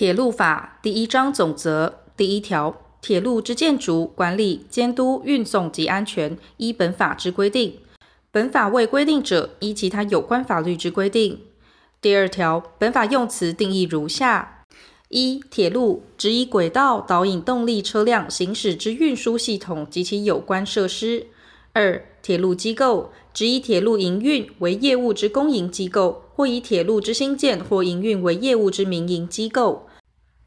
铁路法第一章总则第一条，铁路之建筑、管理、监督、运送及安全，依本法之规定。本法未规定者，依其他有关法律之规定。第二条，本法用词定义如下：一、铁路指以轨道导引动力车辆行驶之运输系统及其有关设施；二、铁路机构指以铁路营运为业务之公营机构，或以铁路之兴建或营运为业务之民营机构；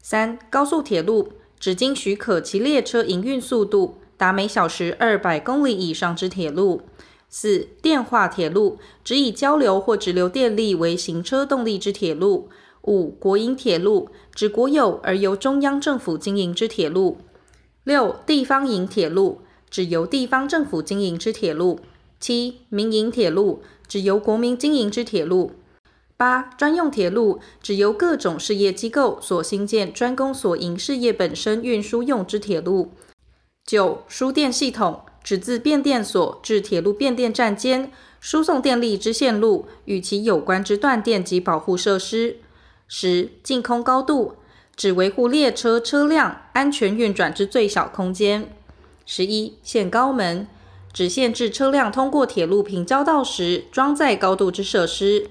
三、高速铁路指经许可其列车营运速度达每小时二百公里以上之铁路。四、电化铁路指以交流或直流电力为行车动力之铁路。五、国营铁路指国有而由中央政府经营之铁路。六、地方营铁路指由地方政府经营之铁路。七、民营铁路指由国民经营之铁路。八、专用铁路指由各种事业机构所兴建，专供所营事业本身运输用之铁路。九、输电系统。指自变电所至铁路变电站间输送电力之线路与其有关之断电及保护设施。十、净空高度指维护列车车辆安全运转之最小空间。十一、限高门指限制车辆通过铁路平交道时装载高度之设施。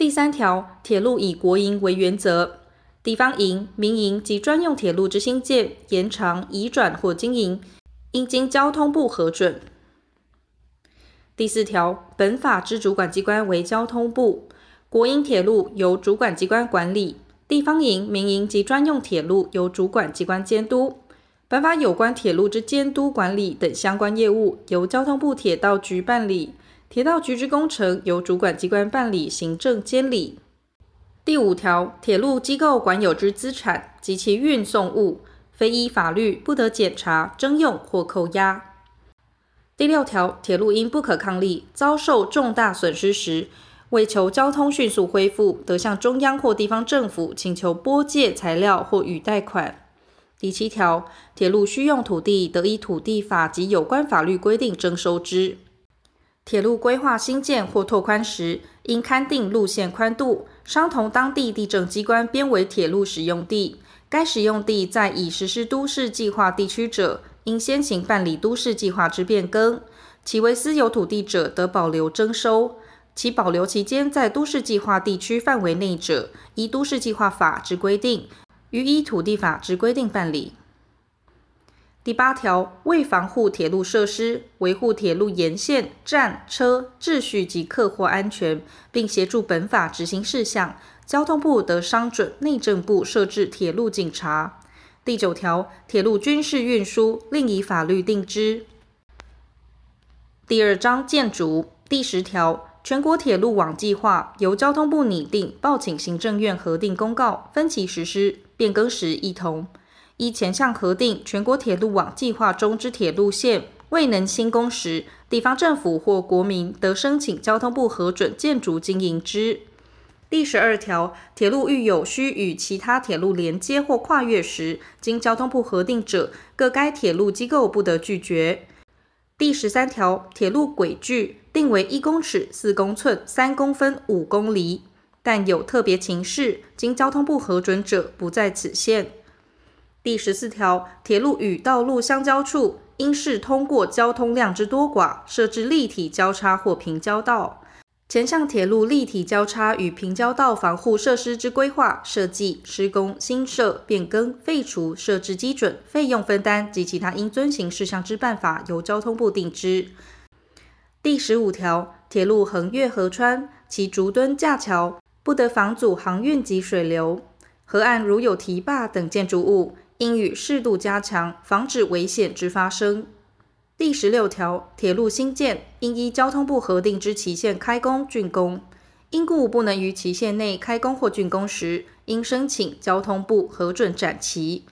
第三条，铁路以国营为原则，地方营、民营及专用铁路之兴建、延长、移转或经营。应经交通部核准。第四条，本法之主管机关为交通部，国营铁路由主管机关管理，地方营、民营及专用铁路由主管机关监督。本法有关铁路之监督管理等相关业务，由交通部铁道局办理，铁道局之工程由主管机关办理行政监理。第五条，铁路机构管有之资产及其运送物。非依法律不得检查、征用或扣押。第六条，铁路因不可抗力遭受重大损失时，为求交通迅速恢复，得向中央或地方政府请求拨借材料或予贷款。第七条，铁路需用土地，得依土地法及有关法律规定征收之。铁路规划新建或拓宽时，应勘定路线宽度，商同当地地政机关编为铁路使用地。该使用地在已实施都市计划地区者，应先行办理都市计划之变更；其为私有土地者，得保留征收。其保留期间在都市计划地区范围内者，依都市计划法之规定，予依土地法之规定办理。第八条，为防护铁路设施，维护铁路沿线站车秩序及客货安全，并协助本法执行事项。交通部得商准内政部设置铁路警察。第九条，铁路军事运输另以法律定之。第二章建筑第十条，全国铁路网计划由交通部拟定，报请行政院核定公告，分期实施，变更时一同。依前项核定全国铁路网计划中之铁路线未能兴工时，地方政府或国民得申请交通部核准建筑经营之。第十二条，铁路遇有需与其他铁路连接或跨越时，经交通部核定者，各该铁路机构不得拒绝。第十三条，铁路轨距定为一公尺四公寸三公分五公里，但有特别情事，经交通部核准者，不在此限。第十四条，铁路与道路相交处，应视通过交通量之多寡，设置立体交叉或平交道。前项铁路立体交叉与平交道防护设施之规划、设计、施工、新设、变更、废除、设置基准、费用分担及其他应遵行事项之办法，由交通部定之。第十五条，铁路横越河川，其竹墩架桥不得妨阻航运及水流。河岸如有堤坝等建筑物，应予适度加强，防止危险之发生。第十六条，铁路新建应依交通部核定之期限开工竣工，因故不能于期限内开工或竣工时，应申请交通部核准展期。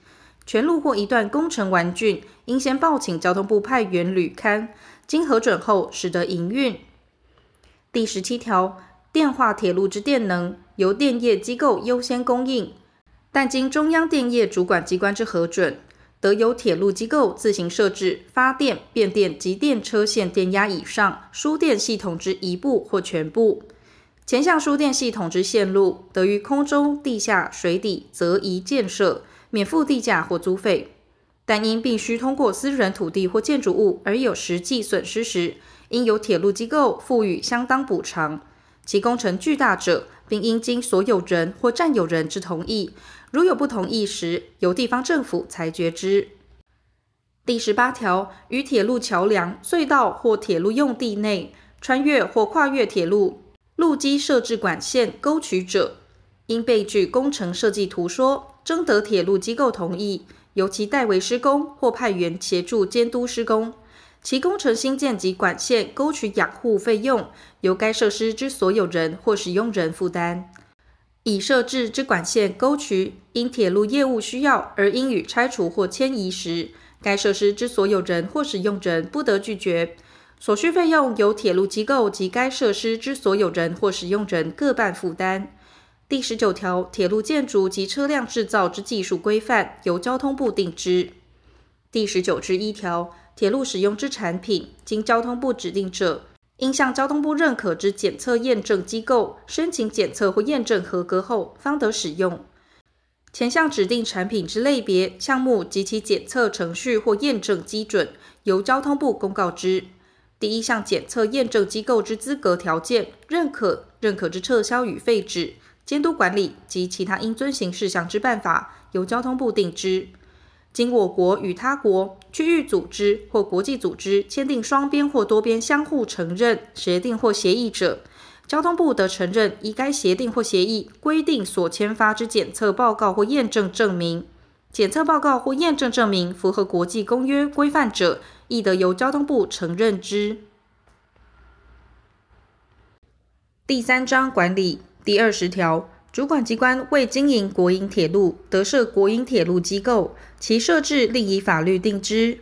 全路或一段工程完竣，应先报请交通部派员履勘，经核准后，始得营运。第十七条，电化铁路之电能由电业机构优先供应，但经中央电业主管机关之核准。得由铁路机构自行设置发电、变电及电车线电压以上输电系统之一部或全部。前项输电系统之线路，得于空中、地下、水底择宜建设，免付地价或租费。但因必须通过私人土地或建筑物而有实际损失时，应由铁路机构付予相当补偿。其工程巨大者，并应经所有人或占有人之同意。如有不同意时，由地方政府裁决之。第十八条，于铁路桥梁、隧道或铁路用地内穿越或跨越铁路路基设置管线、沟渠者，应备具工程设计图说，征得铁路机构同意，由其代为施工或派员协助监督施工。其工程新建及管线、沟渠养护费用，由该设施之所有人或使用人负担。已设置之管线、沟渠，因铁路业务需要而应予拆除或迁移时，该设施之所有人或使用人不得拒绝。所需费用由铁路机构及该设施之所有人或使用人各半负担。第十九条，铁路建筑及车辆制造之技术规范由交通部定之。第十九之一条，铁路使用之产品，经交通部指定者，应向交通部认可之检测验证机构申请检测或验证合格后，方得使用。前项指定产品之类别、项目及其检测程序或验证基准，由交通部公告之。第一项检测验证机构之资格条件、认可、认可之撤销与废止、监督管理及其他应遵行事项之办法，由交通部定之。经我国与他国、区域组织或国际组织签订双边或多边相互承认协定或协议者，交通部得承认依该协定或协议规定所签发之检测报告或验证证明。检测报告或验证证明符合国际公约规范者，亦得由交通部承认之。第三章管理第二十条，主管机关为经营国营铁路，得设国营铁路机构，其设置另以法律定之。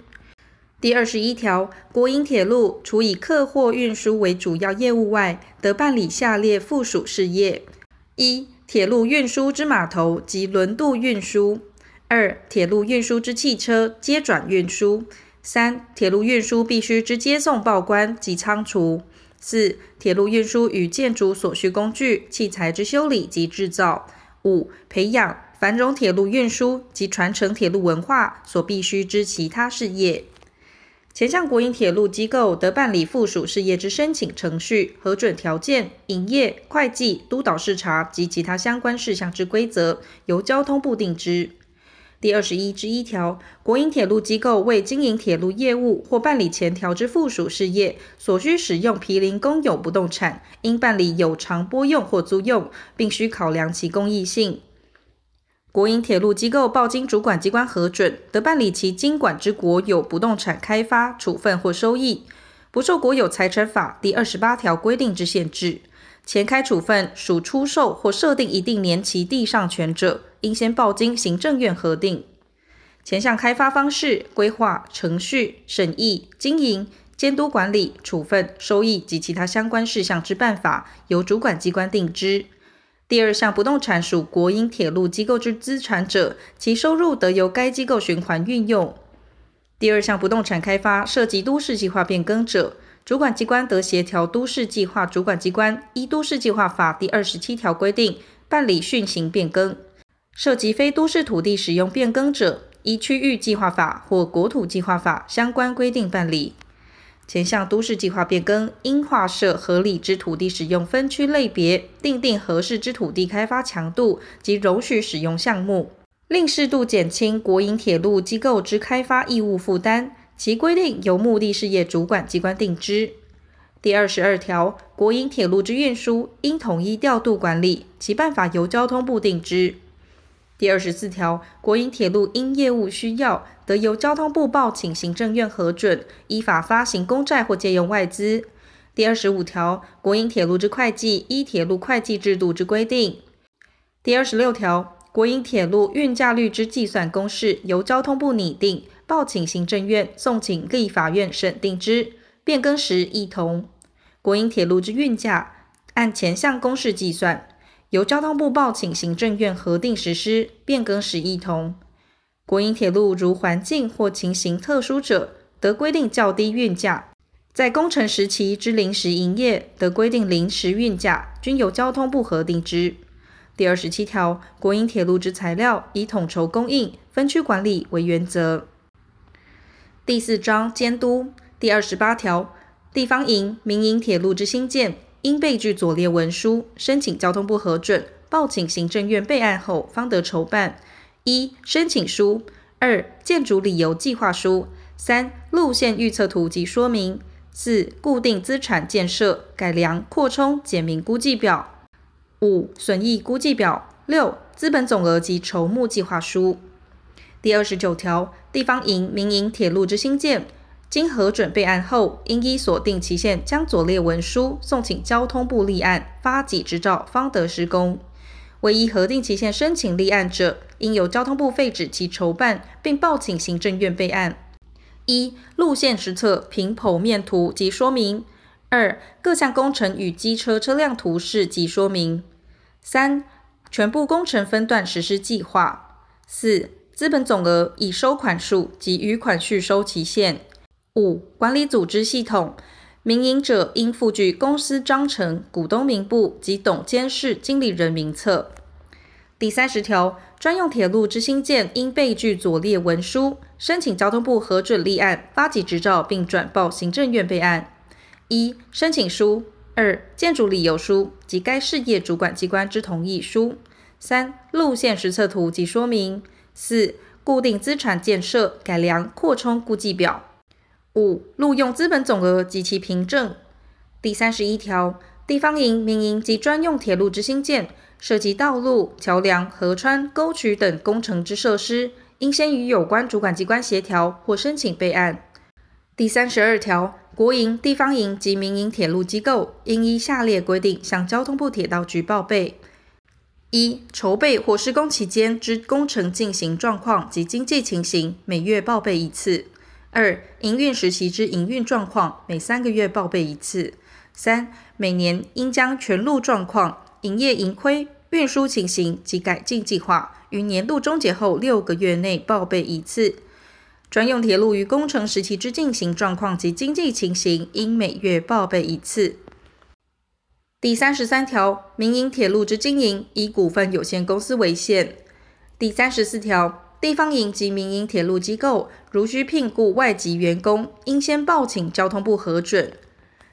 第二十一条，国营铁路除以客货运输为主要业务外，得办理下列附属事业：一、铁路运输之码头及轮渡运输。二、铁路运输之汽车接转运输；三、铁路运输必须之接送报关及仓储；四、铁路运输与建筑所需工具器材之修理及制造；五、培养繁荣铁路运输及传承铁路文化所必须之其他事业。前项国营铁路机构得办理附属事业之申请程序、核准条件、营业、会计、督导视察及其他相关事项之规则，由交通部定之。第二十一之一条，国营铁路机构为经营铁路业务或办理前条之附属事业，所需使用毗邻公有不动产，应办理有偿拨用或租用，并须考量其公益性。国营铁路机构报经主管机关核准，得办理其经管之国有不动产开发、处分或收益，不受国有财产法第二十八条规定之限制。前开处分属出售或设定一定年期地上权者，应先报经行政院核定。前项开发方式、规划、程序、审议、经营、监督管理、处分、收益及其他相关事项之办法，由主管机关定之。第二项不动产属国营铁路机构之资产者，其收入得由该机构循环运用。第二项不动产开发涉及都市计划变更者，主管机关得协调都市计划主管机关依都市计划法第二十七条规定办理训行变更；涉及非都市土地使用变更者，依区域计划法或国土计划法相关规定办理。前项都市计划变更，应划设合理之土地使用分区类别，订定合适之土地开发强度及容许使用项目，另适度减轻国营铁路机构之开发义务负担。其规定由目的事业主管机关定之。第二十二条，国营铁路之运输应统一调度管理，其办法由交通部定之。第二十四条，国营铁路因业务需要，得由交通部报请行政院核准，依法发行公债或借用外资。第二十五条，国营铁路之会计依铁路会计制度之规定。第二十六条，国营铁路运价率之计算公式由交通部拟定。报请行政院，送请立法院审定之，变更时亦同。国营铁路之运价按前项公式计算，由交通部报请行政院核定实施，变更时亦同。国营铁路如环境或情形特殊者，得规定较低运价，在工程时期之临时营业得规定临时运价，均由交通部核定之。第二十七条，国营铁路之材料以统筹供应、分区管理为原则。第四章监督第二十八条，地方营、民营铁路之兴建，应备具左列文书，申请交通部核准，报请行政院备案后，方得筹办：一、申请书；二、建筑理由计划书；三、路线预测图及说明；四、固定资产建设改良扩充简明估计表。五、损益估计表；六、资本总额及筹募计划书。第二十九条，地方营、民营铁路之兴建，经核准备案后，应依所定期限，将左列文书送请交通部立案，发给执照，方得施工。唯依核定期限申请立案者，应由交通部废止其筹办，并报请行政院备案。一、路线实测凭剖面图及说明。二、各项工程与机车车辆图示及说明。三、全部工程分段实施计划。四、资本总额以收款数及余款续收期限。五、管理组织系统，民营者应附具公司章程、股东名簿及董监事经理人名册。第三十条，专用铁路之兴建应备具左列文书，申请交通部核准立案，发给执照，并转报行政院备案。一、申请书；二、建筑理由书及该事业主管机关之同意书；三、路线实测图及说明；四、固定资产建设改良扩充估计表；五、录用资本总额及其凭证。第三十一条，地方营、民营及专用铁路之兴建，涉及道路、桥梁、河川、沟渠等工程之设施，应先与有关主管机关协调或申请备案。第三十二条。国营、地方营及民营铁路机构应依下列规定向交通部铁道局报备：一、筹备或施工期间之工程进行状况及经济情形，每月报备一次；二、营运时期之营运状况，每三个月报备一次；三、每年应将全路状况、营业盈亏、运输情形及改进计划，于年度终结后六个月内报备一次。专用铁路于工程时期之进行状况及经济情形，应每月报备一次。第三十三条，民营铁路之经营以股份有限公司为限。第三十四条，地方营及民营铁路机构如需聘雇外籍员工，应先报请交通部核准。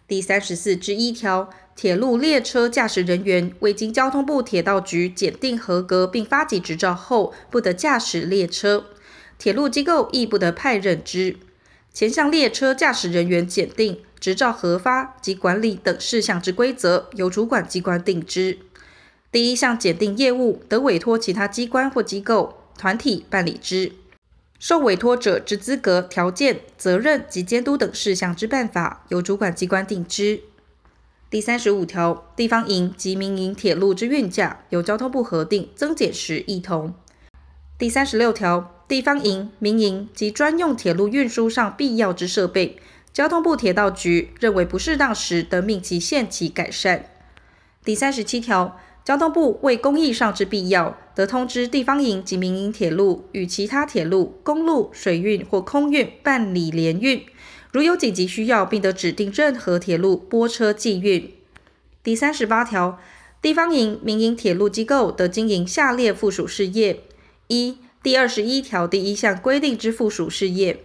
第三十四之一条，铁路列车驾驶人员未经交通部铁道局检定合格并发给执照后，不得驾驶列车。铁路机构亦不得派任之。前项列车驾驶人员检定、执照核发及管理等事项之规则，由主管机关定之。第一项检定业务，得委托其他机关或机构、团体办理之。受委托者之资格、条件、责任及监督等事项之办法，由主管机关定之。第三十五条，地方营及民营铁路之运价，由交通部核定，增减时亦同。第三十六条。地方营、民营及专用铁路运输上必要之设备，交通部铁道局认为不适当时，得命其限期改善。第三十七条，交通部为公益上之必要，得通知地方营及民营铁路与其他铁路、公路、水运或空运办理联运，如有紧急需要，并得指定任何铁路拨车寄运。第三十八条，地方营、民营铁路机构得经营下列附属事业：一、第二十一条第一项规定之附属事业；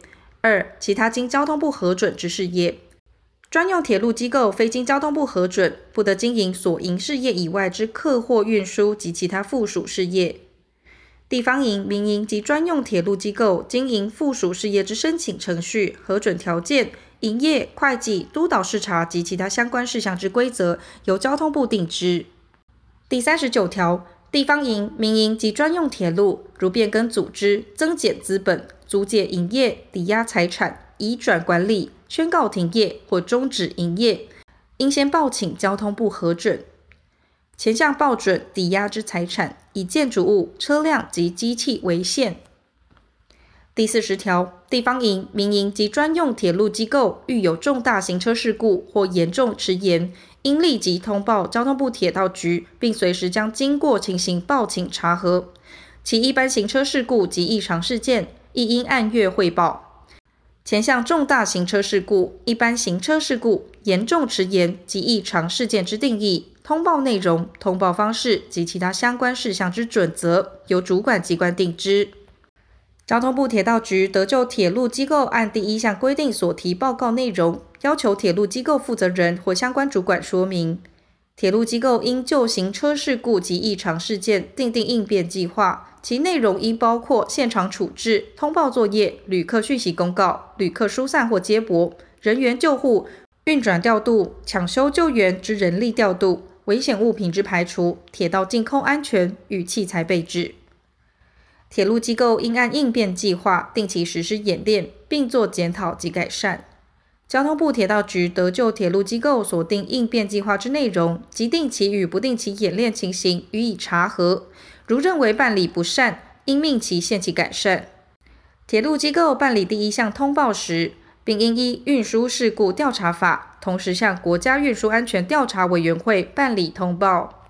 二、其他经交通部核准之事业。专用铁路机构非经交通部核准，不得经营所营事业以外之客货运输及其他附属事业。地方营、民营及专用铁路机构经营附属事业之申请程序、核准条件、营业、会计、督导视察及其他相关事项之规则，由交通部定之。第三十九条。地方营、民营及专用铁路，如变更组织、增减资本、租借营业、抵押财产、移转管理、宣告停业或终止营业，应先报请交通部核准。前项报准抵押之财产，以建筑物、车辆及机器为限。第四十条，地方营、民营及专用铁路机构遇有重大行车事故或严重迟延，应立即通报交通部铁道局，并随时将经过情形报请查核。其一般行车事故及异常事件，亦应按月汇报。前项重大行车事故、一般行车事故、严重迟延及异常事件之定义、通报内容、通报方式及其他相关事项之准则，由主管机关定之。交通部铁道局得就铁路机构按第一项规定所提报告内容，要求铁路机构负责人或相关主管说明。铁路机构应就行车事故及异常事件订定应变计划，其内容应包括现场处置、通报作业、旅客讯息公告、旅客疏散或接驳、人员救护、运转调度、抢修救援之人力调度、危险物品之排除、铁道净空安全与器材备置。铁路机构应按应变计划定期实施演练，并做检讨及改善。交通部铁道局得就铁路机构所定应变计划之内容及定期与不定期演练情形予以查核，如认为办理不善，应命其限期改善。铁路机构办理第一项通报时，并应依运输事故调查法，同时向国家运输安全调查委员会办理通报。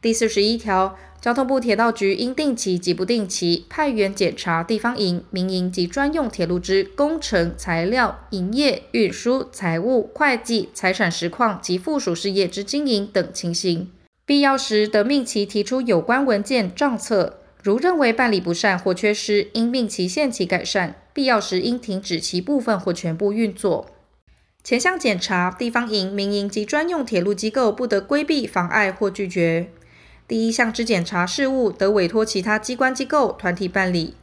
第四十一条。交通部铁道局应定期及不定期派员检查地方营、民营及专用铁路之工程、材料、营业、运输、财务、会计、财产实况及附属事业之经营等情形，必要时得命其提出有关文件账册。如认为办理不善或缺失，应命其限期改善，必要时应停止其部分或全部运作。前项检查地方营、民营及专用铁路机构不得规避、妨碍或拒绝。第一项之检查事务，得委托其他机关机构团体办理，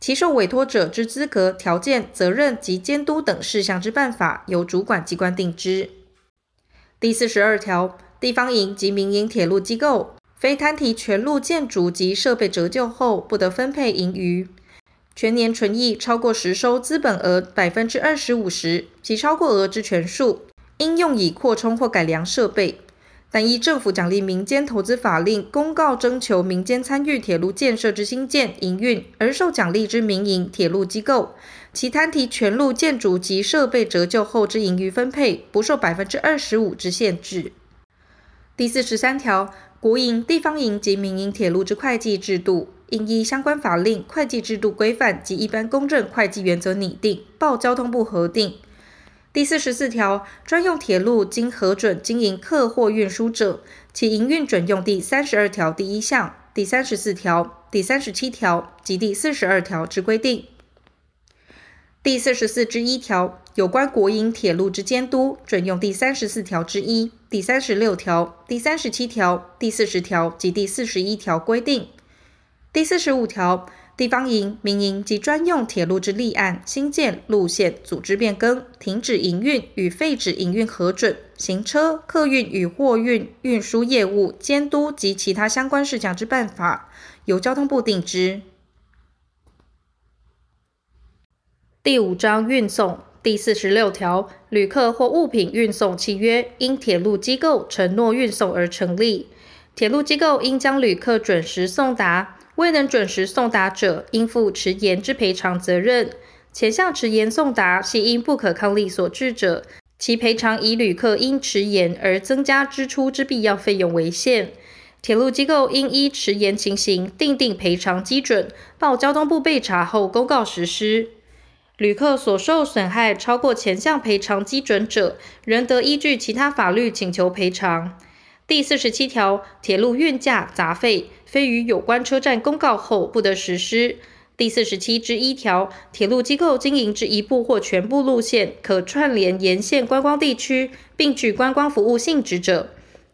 其受委托者之资格、条件、责任及监督等事项之办法，由主管机关定之。第四十二条，地方营及民营铁路机构，非摊提全路建筑及设备折旧后，不得分配盈余。全年纯益超过实收资本额百分之二十五时，其超过额之全数，应用以扩充或改良设备。但依政府奖励民间投资法令公告征求民间参与铁路建设之兴建、营运而受奖励之民营铁路机构，其摊提全路建筑及设备折旧后之盈余分配，不受百分之二十五之限制。第四十三条，国营、地方营及民营铁路之会计制度，应依相关法令、会计制度规范及一般公正会计原则拟定，报交通部核定。第四十四条，专用铁路经核准经营客货运输者，其营运准用第三十二条第一项、第三十四条、第三十七条及第四十二条之规定。第四十四之一条，有关国营铁路之监督，准用第三十四条之一、第三十六条、第三十七条、第四十条及第四十一条规定。第四十五条。地方营、民营及专用铁路之立案、兴建、路线、组织变更、停止营运与废止营运核准、行车、客运与货运运输业务监督及其他相关事项之办法，由交通部定之。第五章运送第四十六条，旅客或物品运送契约因铁路机构承诺运送而成立，铁路机构应将旅客准时送达。未能准时送达者，应负迟延之赔偿责任。前项迟延送达系因不可抗力所致者，其赔偿以旅客因迟延而增加支出之必要费用为限。铁路机构应依迟延情形订定赔偿基准，报交通部备查后公告实施。旅客所受损害超过前项赔偿基准者，仍得依据其他法律请求赔偿。第四十七条，铁路运价杂费。非于有关车站公告后不得实施。第四十七之一条，铁路机构经营之一部或全部路线，可串联沿线观光地区，并具观光服务性质者，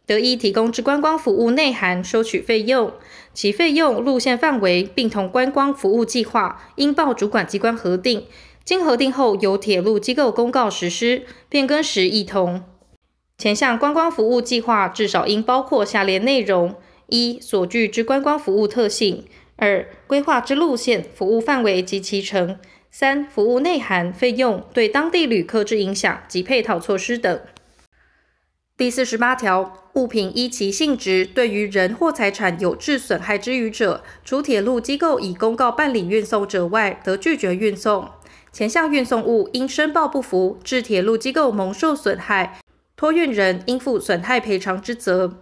得以提供之观光服务内涵收取费用，其费用、路线范围，并同观光服务计划，应报主管机关核定。经核定后，由铁路机构公告实施，变更时亦同。前项观光服务计划至少应包括下列内容。一、所具之观光服务特性；二、规划之路线、服务范围及其程；三、服务内涵、费用对当地旅客之影响及配套措施等。第四十八条，物品依其性质对于人或财产有致损害之余者，除铁路机构已公告办理运送者外，得拒绝运送。前项运送物因申报不符，致铁路机构蒙受损害，托运人应负损害赔偿之责。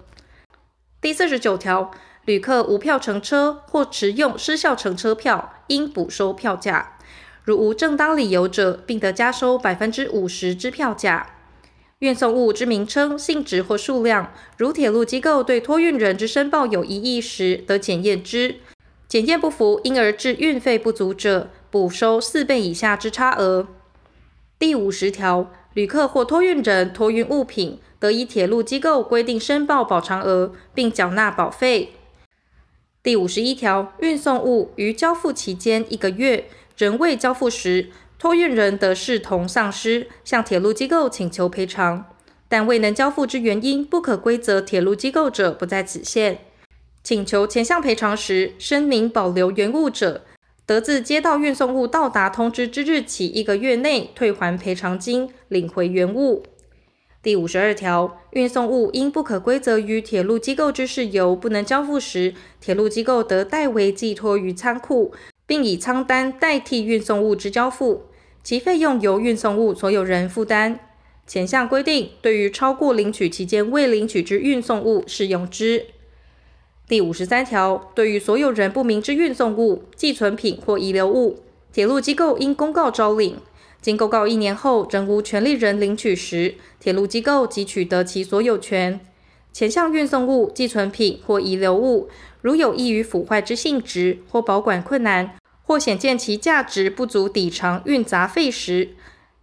第四十九条，旅客无票乘车或持用失效乘车票，应补收票价。如无正当理由者，并得加收百分之五十之票价。运送物之名称、性质或数量，如铁路机构对托运人之申报有异议时，得检验之。检验不符，因而致运费不足者，补收四倍以下之差额。第五十条，旅客或托运人托运物品，得以铁路机构规定申报补偿额，并缴纳保费。第五十一条，运送物于交付期间一个月仍未交付时，托运人得视同丧失，向铁路机构请求赔偿。但未能交付之原因不可归责铁路机构者，不在此限。请求前项赔偿时，声明保留原物者，得自接到运送物到达通知之日起一个月内退还赔偿金，领回原物。第五十二条，运送物因不可归责于铁路机构之事由不能交付时，铁路机构得代为寄托于仓库，并以仓单代替运送物之交付，其费用由运送物所有人负担。前项规定对于超过领取期间未领取之运送物适用之。第五十三条，对于所有人不明之运送物、寄存品或遗留物，铁路机构应公告招领。经公告一年后仍无权利人领取时，铁路机构即取得其所有权。前项运送物、寄存品或遗留物，如有易于腐坏之性质，或保管困难，或显见其价值不足抵偿运杂费时，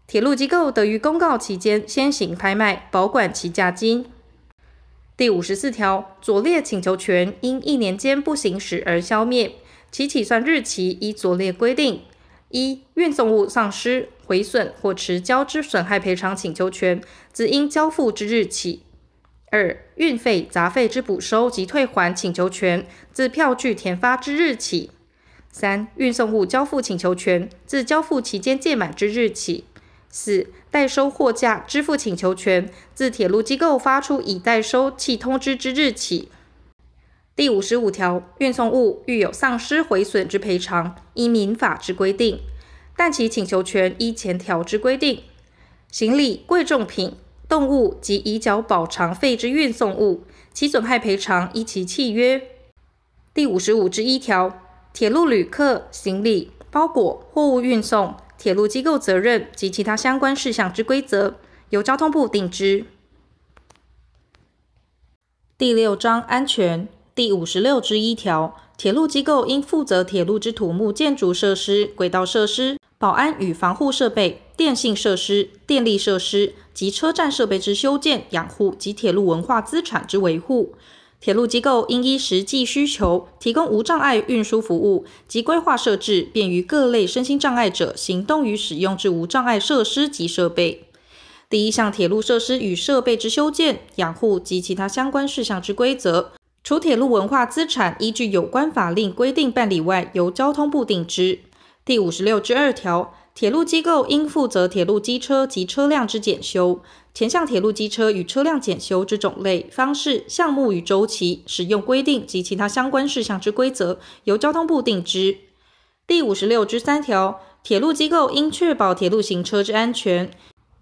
铁路机构得于公告期间先行拍卖，保管其价金。第五十四条，左列请求权因一年间不行使而消灭，其起算日期依左列规定：一、运送物丧失、毁损或迟交之损害赔偿请求权，自应交付之日起；二、运费杂费之补收及退还请求权，自票据填发之日起；三、运送物交付请求权，自交付期间届满之日起。四、代收货价支付请求权，自铁路机构发出已代收契通知之日起。第五十五条，运送物遇有丧失毁损之赔偿，依民法之规定，但其请求权依前条之规定。行李、贵重品、动物及已缴保偿费之运送物，其损害赔偿依其契约。第五十五之一条，铁路旅客、行李、包裹、货物运送。铁路机构责任及其他相关事项之规则，由交通部定之。第六章安全第五十六之一条，铁路机构应负责铁路之土木建筑设施、轨道设施、保安与防护设备、电信设施、电力设施及车站设备之修建、养护及铁路文化资产之维护。铁路机构应依实际需求，提供无障碍运输服务及规划设置便于各类身心障碍者行动与使用之无障碍设施及设备。第一项铁路设施与设备之修建、养护及其他相关事项之规则，除铁路文化资产依据有关法令规定办理外，由交通部定之。第五十六之二条。铁路机构应负责铁路机车及车辆之检修。前项铁路机车与车辆检修之种类、方式、项目与周期、使用规定及其他相关事项之规则，由交通部定之。第五十六之三条，铁路机构应确保铁路行车之安全。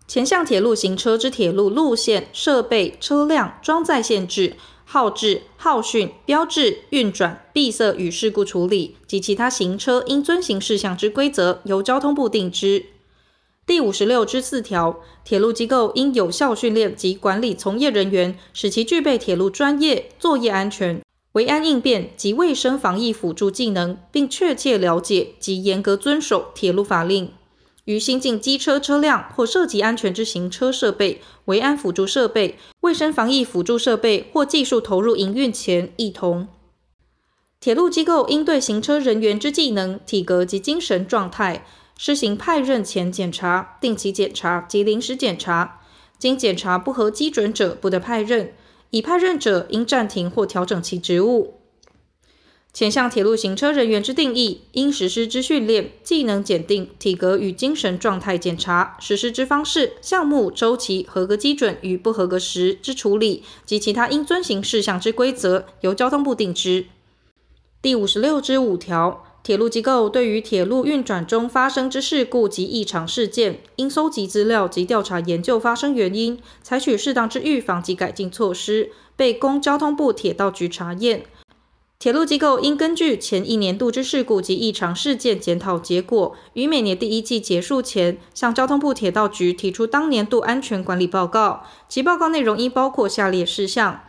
前项铁路行车之铁路路线、设备、车辆装载限制。号志、号讯、标志、运转、闭塞与事故处理及其他行车应遵行事项之规则，由交通部定之。第五十六之四条，铁路机构应有效训练及管理从业人员，使其具备铁路专业、作业安全、维安应变及卫生防疫辅助技能，并确切了解及严格遵守铁路法令。于新进机车车辆或涉及安全之行车设备、维安辅助设备、卫生防疫辅助设备或技术投入营运前，一同。铁路机构应对行车人员之技能、体格及精神状态，施行派任前检查、定期检查及临时检查。经检查不合基准者，不得派任；已派任者，应暂停或调整其职务。前项铁路行车人员之定义，应实施之训练、技能检定、体格与精神状态检查、实施之方式、项目、周期、合格基准与不合格时之处理及其他应遵行事项之规则，由交通部定之。第五十六之五条，铁路机构对于铁路运转中发生之事故及异常事件，应搜集资料及调查研究发生原因，采取适当之预防及改进措施，备供交通部铁道局查验。铁路机构应根据前一年度之事故及异常事件检讨结果，于每年第一季结束前，向交通部铁道局提出当年度安全管理报告。其报告内容应包括下列事项：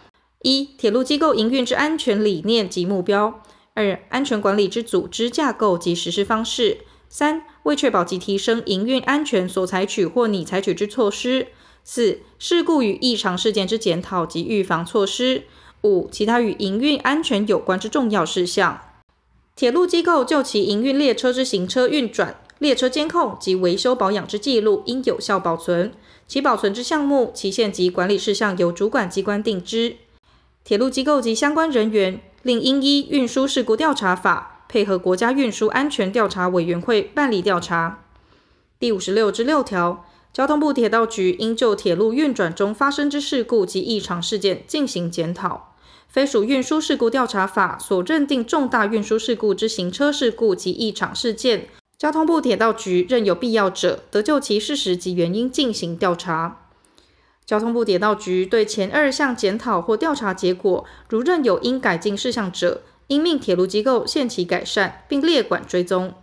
一、铁路机构营运之安全理念及目标；二、安全管理之组织架构及实施方式；三、为确保及提升营运安全所采取或拟采取之措施；四、事故与异常事件之检讨及预防措施。五、其他与营运安全有关之重要事项。铁路机构就其营运列车之行车运转、列车监控及维修保养之记录，应有效保存。其保存之项目、期限及管理事项由主管机关定之。铁路机构及相关人员另应依运输事故调查法，配合国家运输安全调查委员会办理调查。第五十六至六条，交通部铁道局应就铁路运转中发生之事故及异常事件进行检讨。非属运输事故调查法所认定重大运输事故之行车事故及异常事件，交通部铁道局任有必要者，得就其事实及原因进行调查。交通部铁道局对前二项检讨或调查结果，如认有应改进事项者，应命铁路机构限期改善，并列管追踪。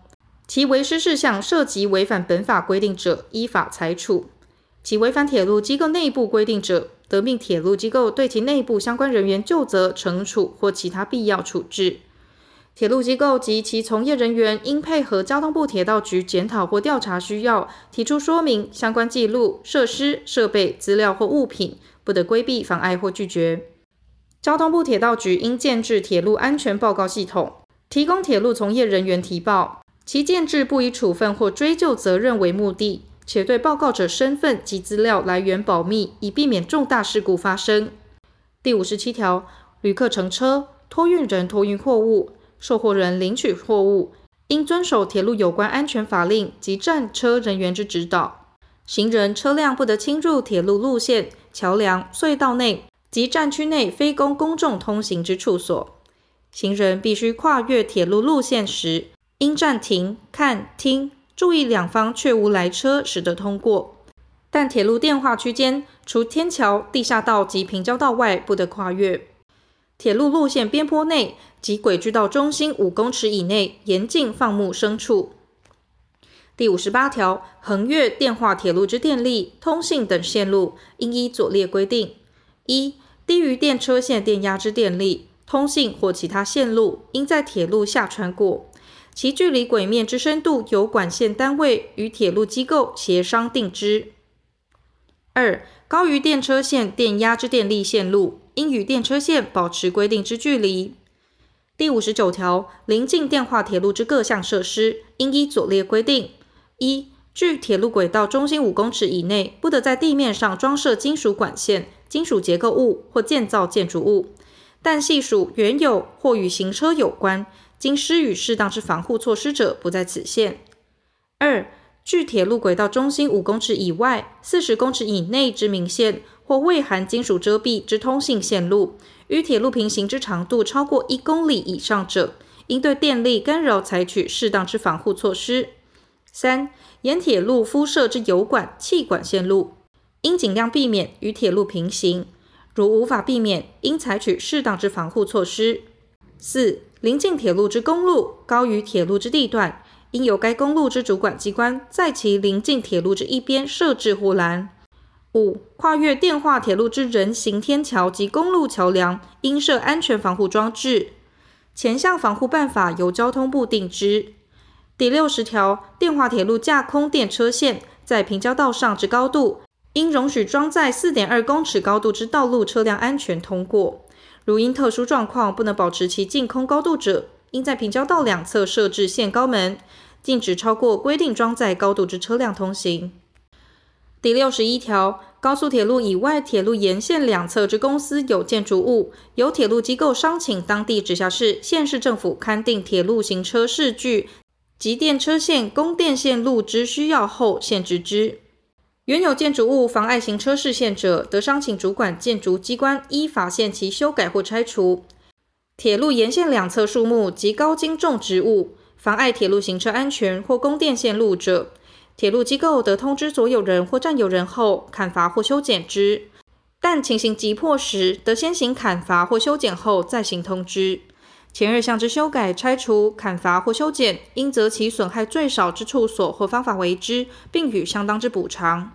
其违失事项涉及违反本法规定者，依法裁处；其违反铁路机构内部规定者，得命铁路机构对其内部相关人员就责、惩处或其他必要处置。铁路机构及其从业人员应配合交通部铁道局检讨或调查需要，提出说明相关记录、设施、设备、资料或物品，不得规避、妨碍或拒绝。交通部铁道局应建置铁路安全报告系统，提供铁路从业人员提报，其建置不以处分或追究责任为目的。且对报告者身份及资料来源保密，以避免重大事故发生。第五十七条，旅客乘车、托运人托运货物、受货人领取货物，应遵守铁路有关安全法令及站车人员之指导。行人、车辆不得侵入铁路路线、桥梁、隧道内及站区内非供公众通行之处所。行人必须跨越铁路路线时，应暂停、看、听。注意两方确无来车，使得通过。但铁路电话区间除天桥、地下道及平交道外，不得跨越。铁路路线边坡内及轨距道中心五公尺以内，严禁放牧牲畜。第五十八条，横越电话铁路之电力、通信等线路，应依左列规定：一、低于电车线电压之电力、通信或其他线路，应在铁路下穿过。其距离轨面之深度由管线单位与铁路机构协商定之。二、高于电车线电压之电力线路，应与电车线保持规定之距离。第五十九条，邻近电话铁路之各项设施，应依左列规定：一、距铁路轨道中心五公尺以内，不得在地面上装设金属管线、金属结构物或建造建筑物，但系属原有或与行车有关。经施予适当之防护措施者，不在此限。二、距铁路轨道中心五公尺以外、四十公尺以内之明线或未含金属遮蔽之通信线路，与铁路平行之长度超过一公里以上者，应对电力干扰采取适当之防护措施。三、沿铁路敷设之油管、气管线路，应尽量避免与铁路平行，如无法避免，应采取适当之防护措施。四、临近铁路之公路，高于铁路之地段，应由该公路之主管机关在其临近铁路之一边设置护栏。五、跨越电话铁路之人行天桥及公路桥梁，应设安全防护装置。前项防护办法由交通部定之。第六十条，电话铁路架空电车线在平交道上之高度，应容许装载四点二公尺高度之道路车辆安全通过。如因特殊状况不能保持其净空高度者，应在平交道两侧设置限高门，禁止超过规定装载高度之车辆通行。第六十一条，高速铁路以外铁路沿线两侧之公司有建筑物，由铁路机构商请当地直辖市、县市政府勘定铁路行车视距及电车线、供电线路之需要后，限制之。原有建筑物妨碍行车视线者，得商请主管建筑机关依法限期修改或拆除。铁路沿线两侧树木及高经种植物妨碍铁路行车安全或供电线路者，铁路机构得通知所有人或占有人后砍伐或修剪之。但情形急迫时，得先行砍伐或修剪后再行通知。前二项之修改、拆除、砍伐或修剪，应择其损害最少之处所或方法为之，并予相当之补偿。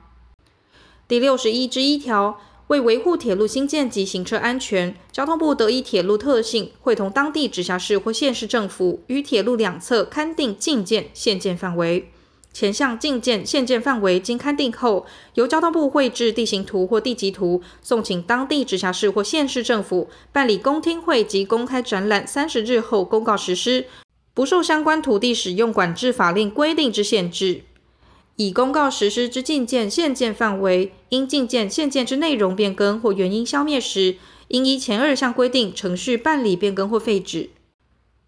第六十一之一条，为维护铁路新建及行车安全，交通部得依铁路特性，会同当地直辖市或县市政府，于铁路两侧勘定进建、限建范围。前项进建、限建范围经勘定后，由交通部绘制地形图或地籍图，送请当地直辖市或县市政府办理公听会及公开展览三十日后公告实施，不受相关土地使用管制法令规定之限制。以公告实施之禁建、限建范围，因禁建、限建之内容变更或原因消灭时，应依前二项规定程序办理变更或废止。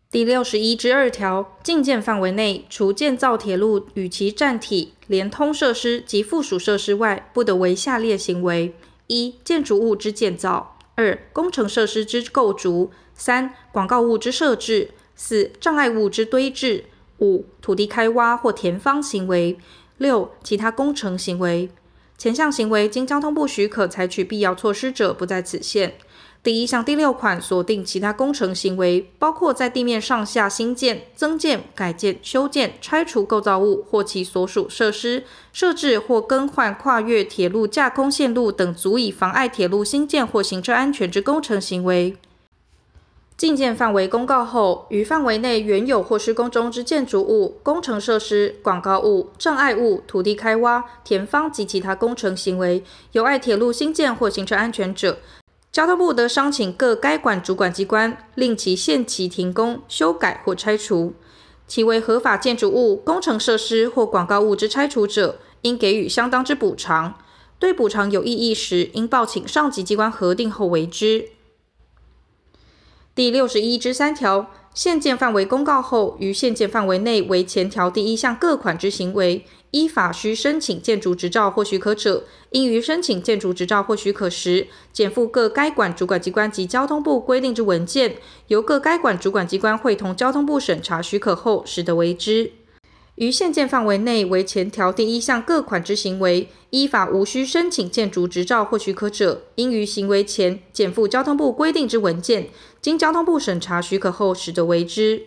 第六十一之二条，禁建范围内，除建造铁路与其站体、连通设施及附属设施外，不得为下列行为：一、建筑物之建造；二、工程设施之构筑；三、广告物之设置；四、障碍物之堆置；五、土地开挖或填方行为；六、其他工程行为。前项行为经交通部许可采取必要措施者，不在此限。第一项第六款所定其他工程行为，包括在地面上下新建、增建、改建、修建、拆除构造物或其所属设施，设置或更换跨越铁路架空线路等足以妨碍铁路新建或行车安全之工程行为。进建范围公告后，于范围内原有或施工中之建筑物、工程设施、广告物、障碍物、土地开挖、填方及其他工程行为，有碍铁路兴建或行车安全者，交通部得商请各该管主管机关，令其限期停工、修改或拆除。其为合法建筑物、工程设施或广告物之拆除者，应给予相当之补偿。对补偿有异议时，应报请上级机关核定后为之。第六十一之三条。现建范围公告后，于现建范围内为前条第一项各款之行为，依法需申请建筑执照或许可者，应于申请建筑执照或许可时，减负各该管主管机关及交通部规定之文件，由各该管主管机关会同交通部审查许可后，始得为之。于现建范围内为前条第一项各款之行为，依法无需申请建筑执照或许可者，应于行为前减负交通部规定之文件，经交通部审查许可后，始得为之。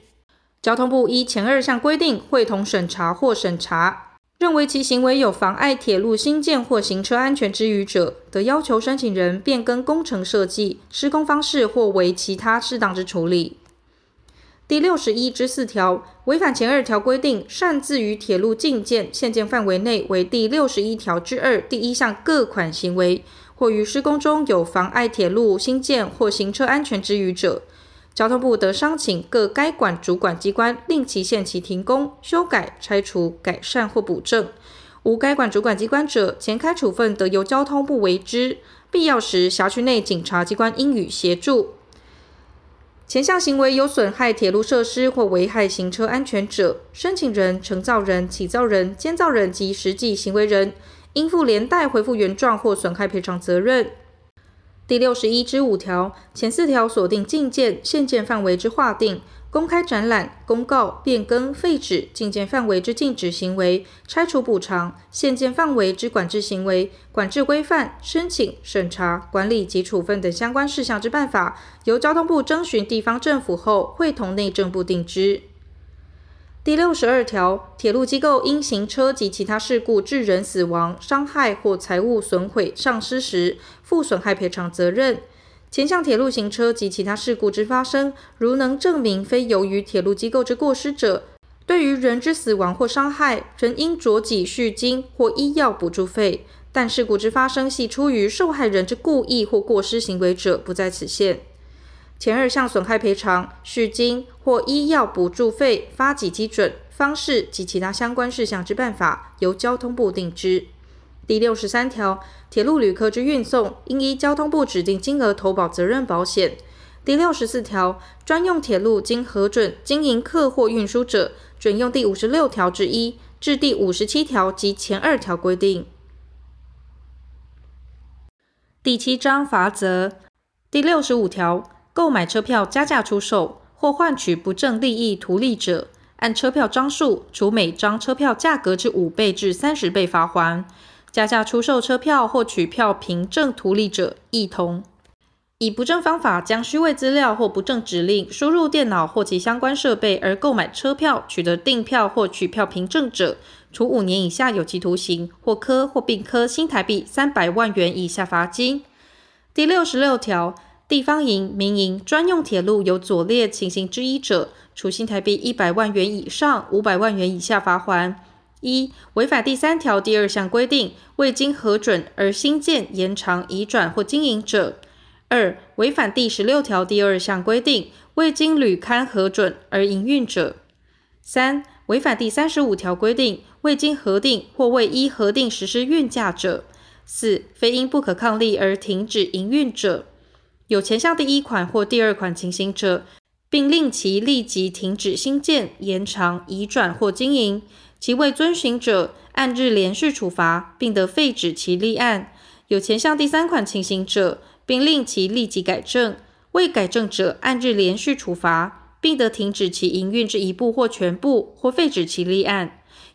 交通部依前二项规定会同审查或审查，认为其行为有妨碍铁路新建或行车安全之余者，得要求申请人变更工程设计、施工方式或为其他适当之处理。第六十一之四条，违反前二条规定，擅自于铁路进建、现建范围内为第六十一条之二第一项各款行为，或于施工中有妨碍铁路新建或行车安全之余者，交通部得商请各该管主管机关，令其限期停工、修改、拆除、改善或补正。无该管主管机关者，前开处分得由交通部为之。必要时，辖区内警察机关应予协助。前项行为有损害铁路设施或危害行车安全者，申请人、承造人、起造人、监造人及实际行为人应负连带恢复原状或损害赔偿责任。第六十一之五条，前四条锁定禁建、限建范围之划定。公开展览、公告、变更、废止、禁建范围之禁止行为、拆除补偿、限建范围之管制行为、管制规范、申请、审查、管理及处分等相关事项之办法，由交通部征询地方政府后，会同内政部定之。第六十二条，铁路机构因行车及其他事故致人死亡、伤害或财物损毁、丧失时，负损害赔偿责任。前项铁路行车及其他事故之发生，如能证明非由于铁路机构之过失者，对于人之死亡或伤害，仍应酌给续金或医药补助费。但事故之发生系出于受害人之故意或过失行为者，不在此限。前二项损害赔偿、续金或医药补助费发给基准、方式及其他相关事项之办法，由交通部定之。第六十三条，铁路旅客之运送，应依交通部指定金额投保责任保险。第六十四条，专用铁路经核准经营客货运输者，准用第五十六条之一至第五十七条及前二条规定。第七章罚则。第六十五条，购买车票加价出售或换取不正利益图利者，按车票张数，除每张车票价格之五倍至三十倍罚锾。加价出售车票或取票凭证图利者，亦同。以不正方法将虚伪资料或不正指令输入电脑或其相关设备而购买车票、取得订票或取票凭证者，处五年以下有期徒刑，或科或并科新台币三百万元以下罚金。第六十六条，地方营、民营专用铁路有左列情形之一者，处新台币一百万元以上五百万元以下罚锾。一、违反第三条第二项规定，未经核准而新建、延长、移转或经营者；二、违反第十六条第二项规定，未经旅勘核准而营运者；三、违反第三十五条规定，未经核定或未依核定实施运价者；四、非因不可抗力而停止营运者。有前项第一款或第二款情形者，并令其立即停止兴建、延长、移转或经营。其未遵循者，按日连续处罚，并得废止其立案；有前项第三款情形者，并令其立即改正；未改正者，按日连续处罚，并得停止其营运之一部或全部，或废止其立案；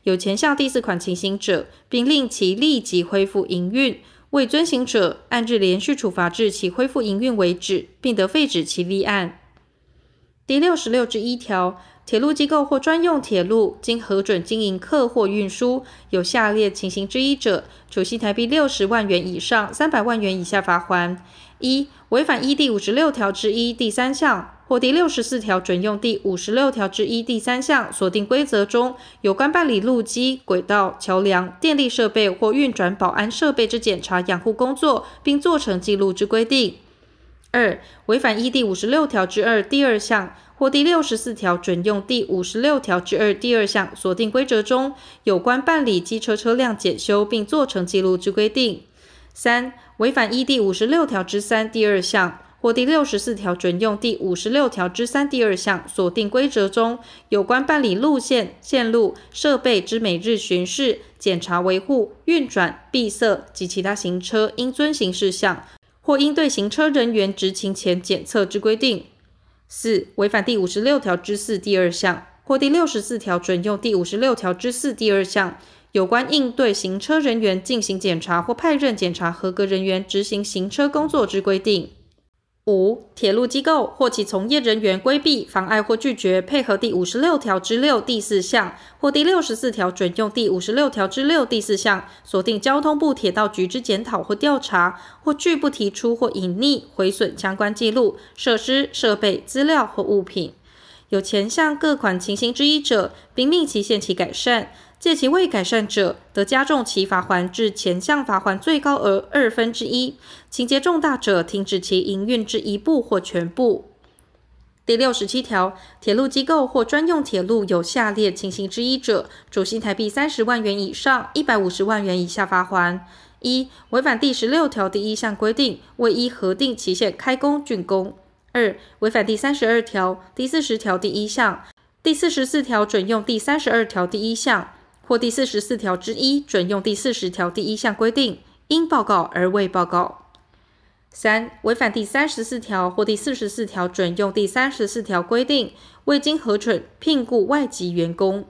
有前项第四款情形者，并令其立即恢复营运；未遵行者，按日连续处罚至其恢复营运为止，并得废止其立案。第六十六之一条。铁路机构或专用铁路经核准经营客货运输，有下列情形之一者，处新台币六十万元以上三百万元以下罚锾：一、违反依第五十六条之一第三项或第六十四条准用第五十六条之一第三项锁定规则中有关办理路基、轨道、桥梁、电力设备或运转保安设备之检查养护工作，并做成记录之规定；二、违反依第五十六条之二第二项。或第六十四条准用第五十六条之二第二项锁定规则中有关办理机车车辆检修并做成记录之规定；三、违反依第五十六条之三第二项或第六十四条准用第五十六条之三第二项锁定规则中有关办理路线、线路、设备之每日巡视、检查维护、运转、闭塞及其他行车应遵行事项，或应对行车人员执勤前检测之规定。四、违反第五十六条之四第二项，或第六十四条准用第五十六条之四第二项，有关应对行车人员进行检查或派任检查合格人员执行行车工作之规定。五、铁路机构或其从业人员规避、妨碍或拒绝配合第五十六条之六第四项或第六十四条准用第五十六条之六第四项锁定交通部铁道局之检讨或调查，或拒不提出或隐匿、毁损相关记录、设施、设备、资料或物品，有前项各款情形之一者，并命其限期改善。借其未改善者，得加重其罚锾至前项罚锾最高额二分之一；情节重大者，停止其营运之一部或全部。第六十七条，铁路机构或专用铁路有下列情形之一者，处新台币三十万元以上一百五十万元以下罚锾：一、违反第十六条第一项规定，未依核定期限开工竣工；二、违反第三十二条、第四十条第一项、第四十四条准用第三十二条第一项。或第四十四条之一准用第四十条第一项规定，应报告而未报告；三、违反第三十四条或第四十四条准用第三十四条规定，未经核准聘雇外籍员工；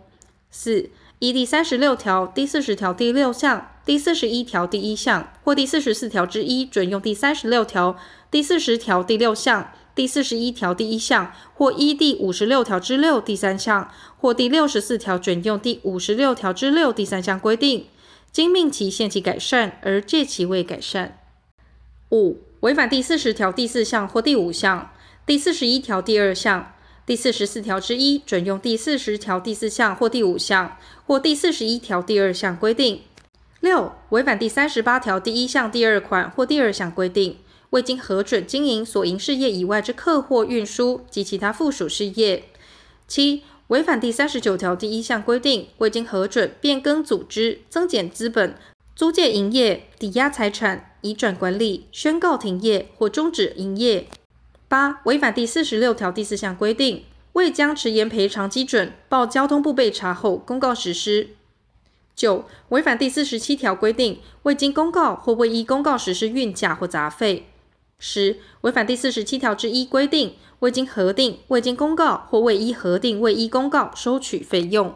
四、依第三十六条、第四十条第六项、第四十一条第一项或第四十四条之一准用第三十六条、第四十条第六项。第四十一条第一项，或一第五十六条之六第三项，或第六十四条准用第五十六条之六第三项规定，经命其限期改善而届期未改善。五、违反第四十条第四项或第五项、第四十一条第二项、第四十四条之一准用第四十条第四项或第五项，或第四十一条第二项规定。六、违反第三十八条第一项第二款或第二项规定。未经核准经营所营事业以外之客货运输及其他附属事业；七、违反第三十九条第一项规定，未经核准变更组织、增减资本、租借营业、抵押财产、移转管理、宣告停业或终止营业；八、违反第四十六条第四项规定，未将迟延赔偿基准报交通部备查后公告实施；九、违反第四十七条规定，未经公告或未依公告实施运价或杂费。十、违反第四十七条之一规定，未经核定、未经公告或未依核定、未依公告收取费用。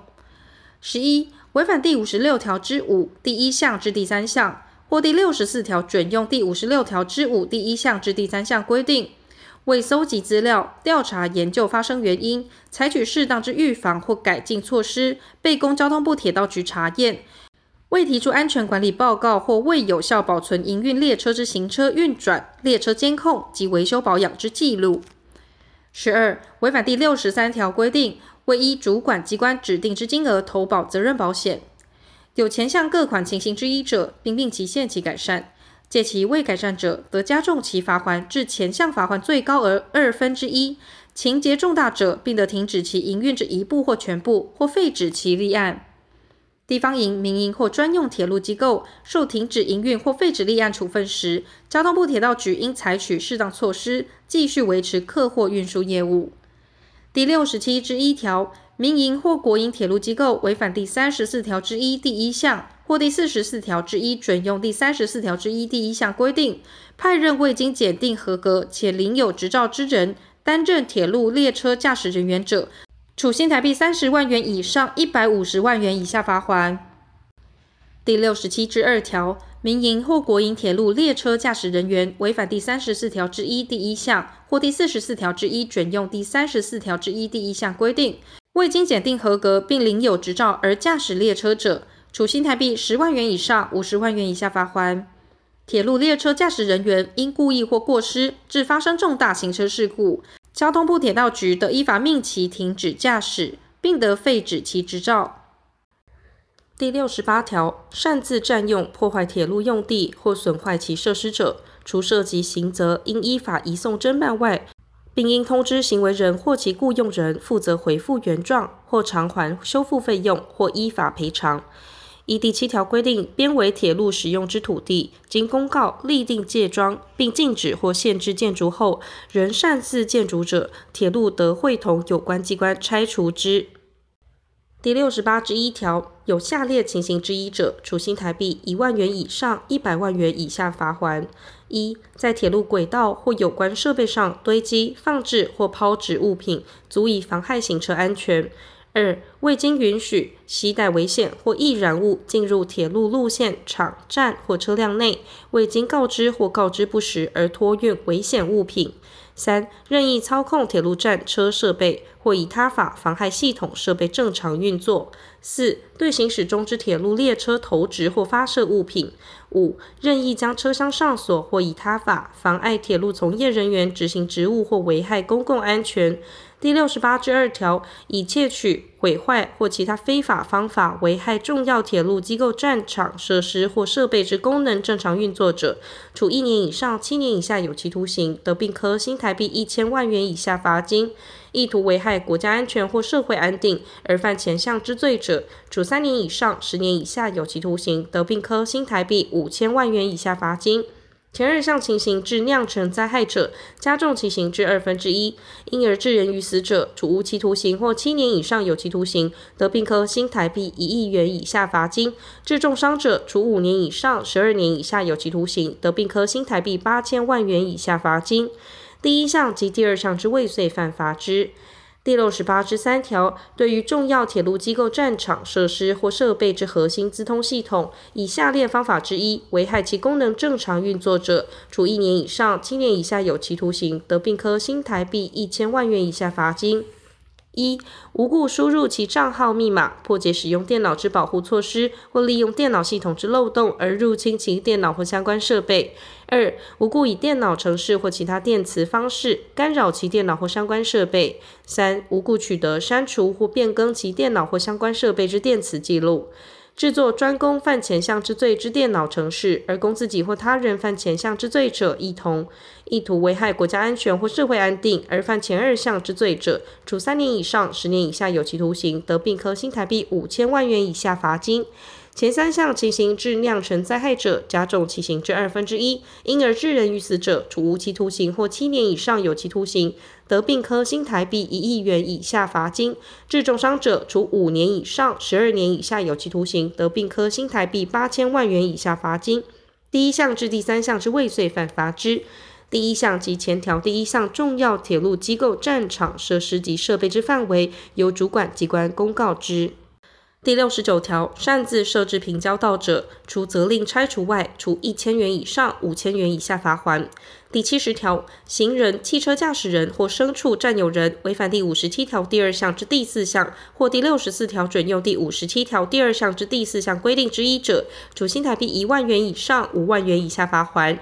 十一、违反第五十六条之五第一项至第三项，或第六十四条准用第五十六条之五第一项至第三项规定，为搜集资料、调查研究发生原因，采取适当之预防或改进措施，被供交通部铁道局查验；未提出安全管理报告或未有效保存营运列车之行车运转、列车监控及维修保养之记录。十二、违反第六十三条规定，未依主管机关指定之金额投保责任保险。有前项各款情形之一者，并令其限期改善；届期未改善者，得加重其罚锾至前项罚锾最高额二分之一；情节重大者，并得停止其营运之一部或全部，或废止其立案。地方营、民营或专用铁路机构受停止营运或废止立案处分时，交通部铁道局应采取适当措施，继续维持客货运输业务。第六十七之一条。民营或国营铁路机构违反第三十四条之一第一项或第四十四条之一准用第三十四条之一第一项规定，派任未经检定合格且领有执照之人担任铁路列车驾驶人员者，处新台币三十万元以上一百五十万元以下罚锾。第六十七之二条，民营或国营铁路列车驾驶人员违反第三十四条之一第一项或第四十四条之一准用第三十四条之一第一项规定。未经检定合格并领有执照而驾驶列车者，处新台币十万元以上五十万元以下罚锾。铁路列车驾驶人员因故意或过失致发生重大行车事故，交通部铁道局得依法命其停止驾驶，并得废止其执照。第六十八条，擅自占用、破坏铁路用地或损坏其设施者，除涉及刑责，应依法移送侦办外，并应通知行为人或其雇用人负责回复原状或偿还修复费用或依法赔偿。依第七条规定编为铁路使用之土地，经公告立定界桩并禁止或限制建筑后，仍擅自建筑者，铁路得会同有关机关拆除之。第六十八之一条，有下列情形之一者，处新台币一万元以上一百万元以下罚锾：一、在铁路轨道或有关设备上堆积、放置或抛掷物品，足以妨害行车安全；二、未经允许，携带危险或易燃物进入铁路路线、场站或车辆内，未经告知或告知不实而托运危险物品。三、任意操控铁路站车设备，或以他法妨害系统设备正常运作；四、对行驶中之铁路列车投掷或发射物品；五、任意将车厢上锁，或以他法妨碍铁路从业人员执行职务或危害公共安全。第六十八之二条，以窃取、毁坏或其他非法方法危害重要铁路机构站场设施或设备之功能正常运作者，处一年以上七年以下有期徒刑，得并科新台币一千万元以下罚金；意图危害国家安全或社会安定而犯前项之罪者，处三年以上十年以下有期徒刑，得并科新台币五千万元以下罚金。前二项情形致酿成灾害者，加重其刑至二分之一；因而致人于死者，处无期徒刑或七年以上有期徒刑，得并科新台币一亿元以下罚金；致重伤者，处五年以上十二年以下有期徒刑，得并科新台币八千万元以下罚金。第一项及第二项之未遂犯罚之。第六十八之三条，对于重要铁路机构战场设施或设备之核心资通系统，以下列方法之一危害其功能正常运作者，处一年以上七年以下有期徒刑，得并科新台币一千万元以下罚金。一、无故输入其账号密码，破解使用电脑之保护措施，或利用电脑系统之漏洞而入侵其电脑或相关设备；二、无故以电脑程式或其他电磁方式干扰其电脑或相关设备；三、无故取得、删除或变更其电脑或相关设备之电磁记录。制作专攻犯前项之罪之电脑程式，而供自己或他人犯前项之罪者，一同；意图危害国家安全或社会安定而犯前二项之罪者，处三年以上十年以下有期徒刑，得并科新台币五千万元以下罚金。前三项情形致酿成灾害者，加重其刑至二分之一；因而致人于死者，处无期徒刑或七年以上有期徒刑，得并科新台币一亿元以下罚金；致重伤者，处五年以上十二年以下有期徒刑，得并科新台币八千万元以下罚金。第一项至第三项之未遂犯罚之。第一项及前条第一项重要铁路机构战场设施及设备之范围，由主管机关公告之。第六十九条，擅自设置平交道者，除责令拆除外，处一千元以上五千元以下罚锾。第七十条，行人、汽车驾驶人或牲畜占有人违反第五十七条第二项之第四项或第六十四条准用第五十七条第二项之第四项规定之一者，处新台币一万元以上五万元以下罚锾。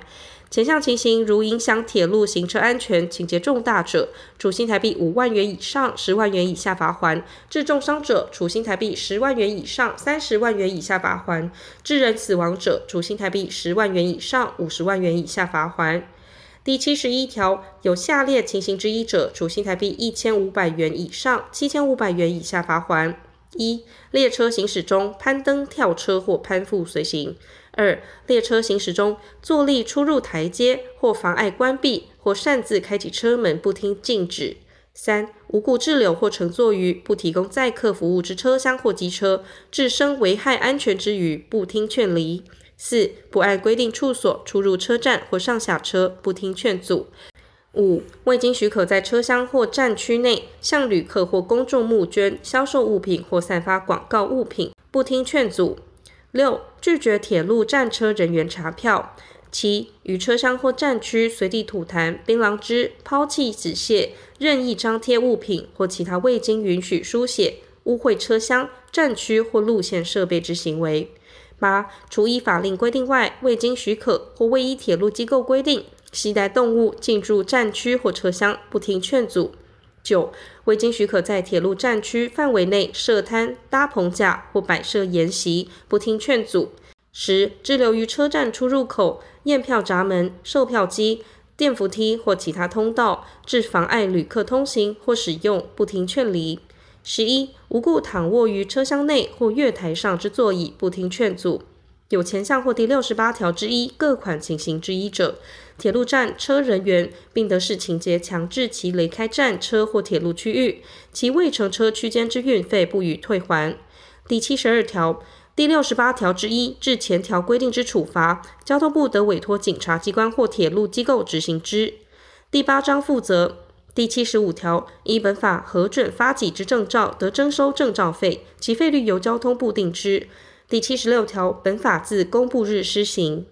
前项情形如影响铁路行车安全，情节重大者，处新台币五万元以上十万元以下罚锾；致重伤者，处新台币十万元以上三十万元以下罚锾；致人死亡者，处新台币十万元以上五十万元以下罚锾。第七十一条，有下列情形之一者，处新台币一千五百元以上七千五百元以下罚锾。一、列车行驶中攀登、跳车或攀附随行。二、列车行驶中坐立出入台阶或妨碍关闭或擅自开启车门不听禁止。三、无故滞留或乘坐于不提供载客服务之车厢或机车，致生危害安全之余，不听劝离。四、不按规定处所出入车站或上下车，不听劝阻。五、未经许可在车厢或站区内向旅客或公众募捐、销售物品或散发广告物品，不听劝阻。六、拒绝铁路站车人员查票；七、于车厢或站区随地吐痰、槟榔汁、抛弃纸屑、任意张贴物品或其他未经允许书写、污秽车厢、站区或路线设备之行为；八、除依法令规定外，未经许可或未依铁路机构规定携带动物进驻站区或车厢，不听劝阻。九、未经许可在铁路站区范围内设摊、搭棚架或摆设筵席，不听劝阻；十、滞留于车站出入口、验票闸门、售票机、电扶梯或其他通道，致妨碍旅客通行或使用，不听劝离；十一、无故躺卧于车厢内或月台上之座椅，不听劝阻。有前项或第六十八条之一各款情形之一者，铁路站车人员并得视情节强制其离开站车或铁路区域，其未乘车区间之运费不予退还。第七十二条、第六十八条之一至前条规定之处罚，交通部得委托警察机关或铁路机构执行之。第八章负责。第七十五条，依本法核准发给之证照，得征收证照费，其费率由交通部定之。第七十六条，本法自公布日施行。